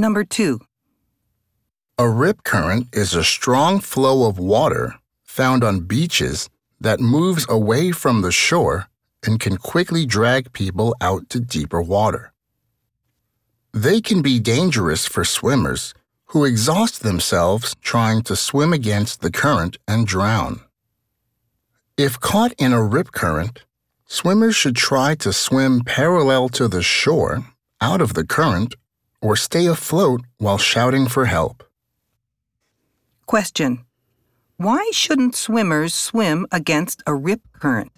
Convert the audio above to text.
Number 2. A rip current is a strong flow of water found on beaches that moves away from the shore and can quickly drag people out to deeper water. They can be dangerous for swimmers who exhaust themselves trying to swim against the current and drown. If caught in a rip current, swimmers should try to swim parallel to the shore, out of the current, or stay afloat while shouting for help. Question. Why shouldn't swimmers swim against a rip current?